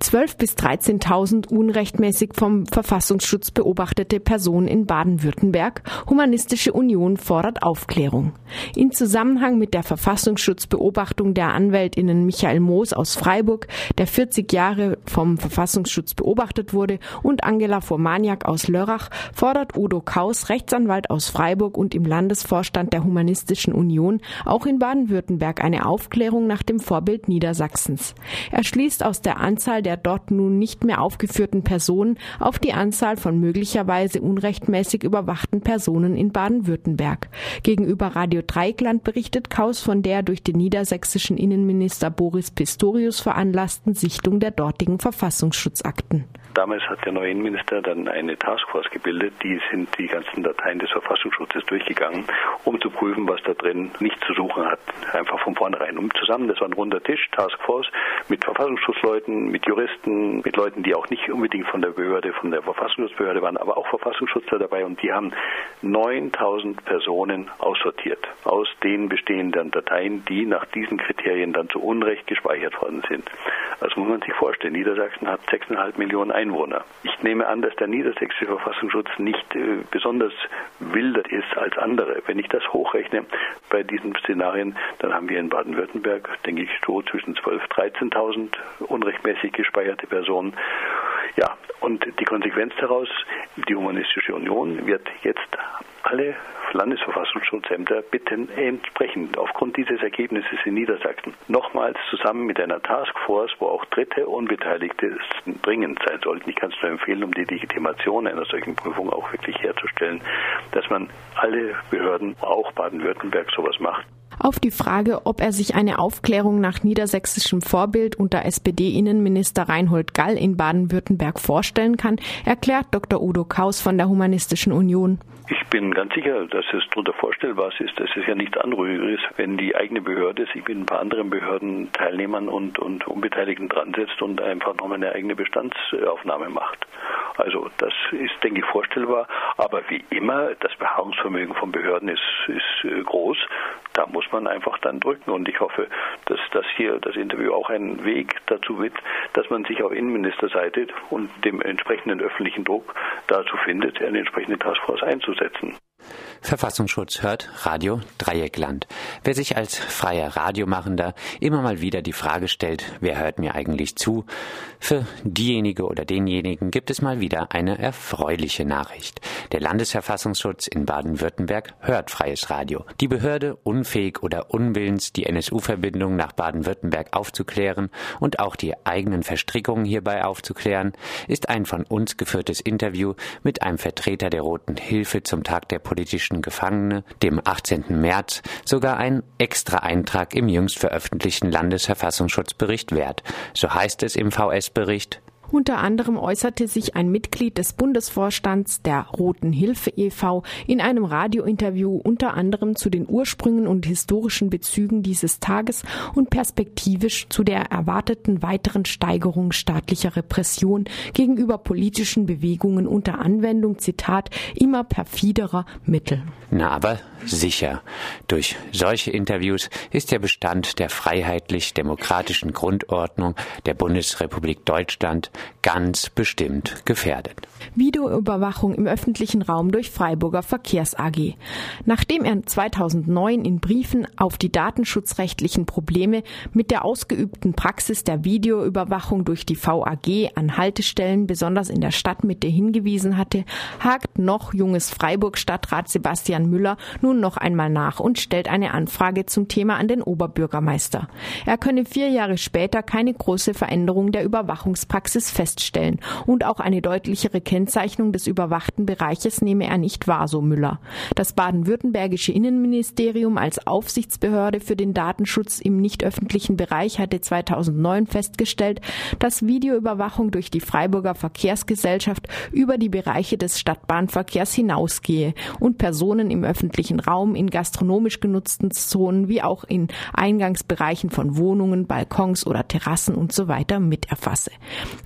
12.000 bis 13.000 unrechtmäßig vom Verfassungsschutz beobachtete Personen in Baden-Württemberg. Humanistische Union fordert Aufklärung. In Zusammenhang mit der Verfassungsschutzbeobachtung der Anwältinnen Michael Moos aus Freiburg, der 40 Jahre vom Verfassungsschutz beobachtet wurde, und Angela Formaniak aus Lörrach, fordert Udo Kaus, Rechtsanwalt aus Freiburg und im Landesvorstand der Humanistischen Union, auch in Baden-Württemberg eine Aufklärung nach dem Vorbild Niedersachsens. Er schließt aus der Anzahl der der dort nun nicht mehr aufgeführten Personen auf die Anzahl von möglicherweise unrechtmäßig überwachten Personen in Baden-Württemberg. Gegenüber Radio Dreikland berichtet Kaus von der durch den niedersächsischen Innenminister Boris Pistorius veranlassten Sichtung der dortigen Verfassungsschutzakten. Damals hat der neue Innenminister dann eine Taskforce gebildet, die sind die ganzen Dateien des Verfassungsschutzes durchgegangen, um zu prüfen, was da drin nicht zu suchen hat, einfach von vornherein. Um zusammen, das war ein runder Tisch, Taskforce, mit Verfassungsschutzleuten, mit Juristen, mit Leuten, die auch nicht unbedingt von der Behörde, von der Verfassungsschutzbehörde waren, aber auch Verfassungsschutzler dabei und die haben 9000 Personen aussortiert aus den bestehenden Dateien, die nach diesen Kriterien dann zu Unrecht gespeichert worden sind. Das muss man sich vorstellen. Niedersachsen hat 6,5 Millionen Einwohner. Ich nehme an, dass der niedersächsische Verfassungsschutz nicht äh, besonders wilder ist als andere. Wenn ich das hochrechne bei diesen Szenarien, dann haben wir in Baden-Württemberg, denke ich, so zwischen 12.000 13.000 unrechtmäßig gespeicherte Personen. Ja, und die Konsequenz daraus, die Humanistische Union wird jetzt alle Landesverfassungsschutzämter bitten, entsprechend aufgrund dieses Ergebnisses in Niedersachsen nochmals zusammen mit einer Taskforce, wo auch Dritte Unbeteiligte dringend sein sollten. Ich kann es nur empfehlen, um die Legitimation einer solchen Prüfung auch wirklich herzustellen, dass man alle Behörden, auch Baden-Württemberg, sowas macht. Auf die Frage, ob er sich eine Aufklärung nach niedersächsischem Vorbild unter SPD-Innenminister Reinhold Gall in Baden-Württemberg vorstellen kann, erklärt Dr. Udo Kaus von der Humanistischen Union. Ich bin ganz sicher, dass es darunter vorstellbar ist. dass es ja nichts Anrühriges, wenn die eigene Behörde sich mit ein paar anderen Behörden, Teilnehmern und, und Unbeteiligten dran setzt und einfach nochmal eine eigene Bestandsaufnahme macht. Also das ist, denke ich, vorstellbar. Aber wie immer, das Beharrungsvermögen von Behörden ist, ist äh, groß. Da muss man einfach dann drücken. Und ich hoffe, dass das hier das Interview auch einen Weg dazu wird, dass man sich auf Innenministerseite und dem entsprechenden öffentlichen Druck dazu findet, eine entsprechende Taskforce einzusetzen. Jackson. Verfassungsschutz hört Radio Dreieckland. Wer sich als freier Radiomachender immer mal wieder die Frage stellt, wer hört mir eigentlich zu, für diejenige oder denjenigen gibt es mal wieder eine erfreuliche Nachricht. Der Landesverfassungsschutz in Baden-Württemberg hört freies Radio. Die Behörde, unfähig oder unwillens, die NSU-Verbindung nach Baden-Württemberg aufzuklären und auch die eigenen Verstrickungen hierbei aufzuklären, ist ein von uns geführtes Interview mit einem Vertreter der Roten Hilfe zum Tag der politischen Gefangene, dem 18. März, sogar ein extra Eintrag im jüngst veröffentlichten Landesverfassungsschutzbericht wert. So heißt es im VS-Bericht, unter anderem äußerte sich ein Mitglied des Bundesvorstands der Roten Hilfe e.V. in einem Radiointerview unter anderem zu den Ursprüngen und historischen Bezügen dieses Tages und perspektivisch zu der erwarteten weiteren Steigerung staatlicher Repression gegenüber politischen Bewegungen unter Anwendung, Zitat, immer perfiderer Mittel. Na, aber sicher. Durch solche Interviews ist der Bestand der freiheitlich-demokratischen Grundordnung der Bundesrepublik Deutschland ganz bestimmt gefährdet. Videoüberwachung im öffentlichen Raum durch Freiburger Verkehrs AG. Nachdem er 2009 in Briefen auf die datenschutzrechtlichen Probleme mit der ausgeübten Praxis der Videoüberwachung durch die VAG an Haltestellen, besonders in der Stadtmitte, hingewiesen hatte, hakt noch junges Freiburg-Stadtrat Sebastian Müller nun noch einmal nach und stellt eine Anfrage zum Thema an den Oberbürgermeister. Er könne vier Jahre später keine große Veränderung der Überwachungspraxis feststellen und auch eine deutlichere Kennzeichnung des überwachten Bereiches nehme er nicht wahr, so Müller. Das baden-württembergische Innenministerium als Aufsichtsbehörde für den Datenschutz im nicht öffentlichen Bereich hatte 2009 festgestellt, dass Videoüberwachung durch die Freiburger Verkehrsgesellschaft über die Bereiche des Stadtbahnverkehrs hinausgehe und Personen im öffentlichen Raum in gastronomisch genutzten Zonen wie auch in Eingangsbereichen von Wohnungen, Balkons oder Terrassen und so weiter miterfasse.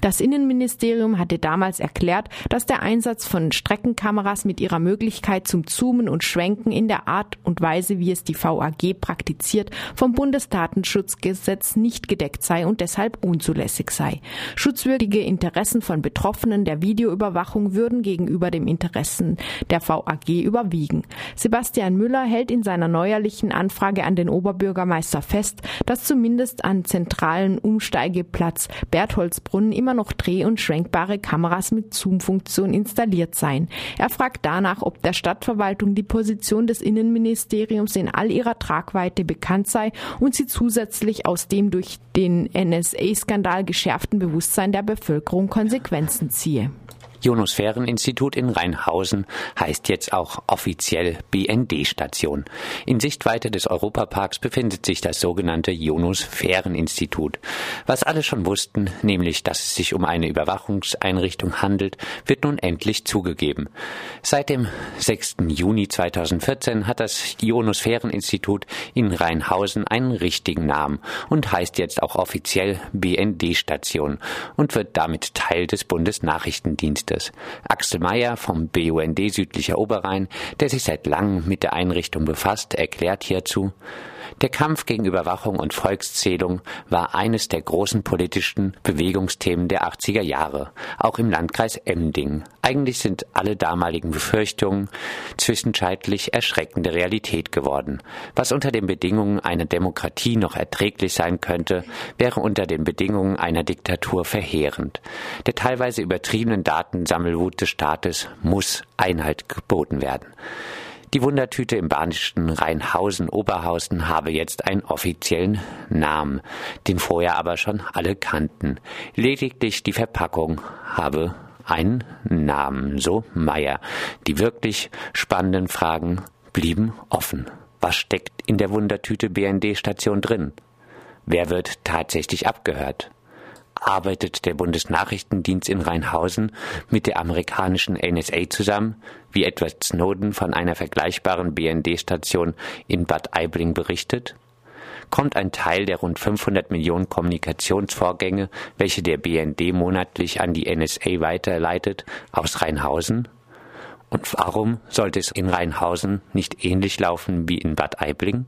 Das Das Innenministerium hatte damals erklärt, dass der Einsatz von Streckenkameras mit ihrer Möglichkeit zum Zoomen und Schwenken in der Art und Weise, wie es die VAG praktiziert, vom Bundesdatenschutzgesetz nicht gedeckt sei und deshalb unzulässig sei. Schutzwürdige Interessen von Betroffenen der Videoüberwachung würden gegenüber dem Interessen der VAG überwiegen. Sebastian Müller hält in seiner neuerlichen Anfrage an den Oberbürgermeister fest, dass zumindest an zentralen Umsteigeplatz Bertholdsbrunnen immer noch dreh- und schwenkbare Kameras mit Zoom-Funktion installiert seien. Er fragt danach, ob der Stadtverwaltung die Position des Innenministeriums in all ihrer Tragweite bekannt sei und sie zusätzlich aus dem durch den NSA-Skandal geschärften Bewusstsein der Bevölkerung Konsequenzen ziehe. Ionosphäreninstitut in Rheinhausen heißt jetzt auch offiziell BND-Station. In Sichtweite des Europaparks befindet sich das sogenannte Ionosphäreninstitut. Was alle schon wussten, nämlich dass es sich um eine Überwachungseinrichtung handelt, wird nun endlich zugegeben. Seit dem 6. Juni 2014 hat das Ionosphäreninstitut in Rheinhausen einen richtigen Namen und heißt jetzt auch offiziell BND-Station und wird damit Teil des Bundesnachrichtendienstes. Dienstes. Axel Meyer vom BUND Südlicher Oberrhein, der sich seit langem mit der Einrichtung befasst, erklärt hierzu, der Kampf gegen Überwachung und Volkszählung war eines der großen politischen Bewegungsthemen der 80er Jahre, auch im Landkreis Emding. Eigentlich sind alle damaligen Befürchtungen zwischenzeitlich erschreckende Realität geworden. Was unter den Bedingungen einer Demokratie noch erträglich sein könnte, wäre unter den Bedingungen einer Diktatur verheerend. Der teilweise übertriebenen Datensammelwut des Staates muss Einhalt geboten werden. Die Wundertüte im badischen Rheinhausen-Oberhausen habe jetzt einen offiziellen Namen, den vorher aber schon alle kannten. Lediglich die Verpackung habe einen Namen, so Meier. Die wirklich spannenden Fragen blieben offen. Was steckt in der Wundertüte BND-Station drin? Wer wird tatsächlich abgehört? arbeitet der Bundesnachrichtendienst in Rheinhausen mit der amerikanischen NSA zusammen, wie Edward Snowden von einer vergleichbaren BND-Station in Bad Aibling berichtet? Kommt ein Teil der rund 500 Millionen Kommunikationsvorgänge, welche der BND monatlich an die NSA weiterleitet, aus Rheinhausen? Und warum sollte es in Rheinhausen nicht ähnlich laufen wie in Bad Aibling?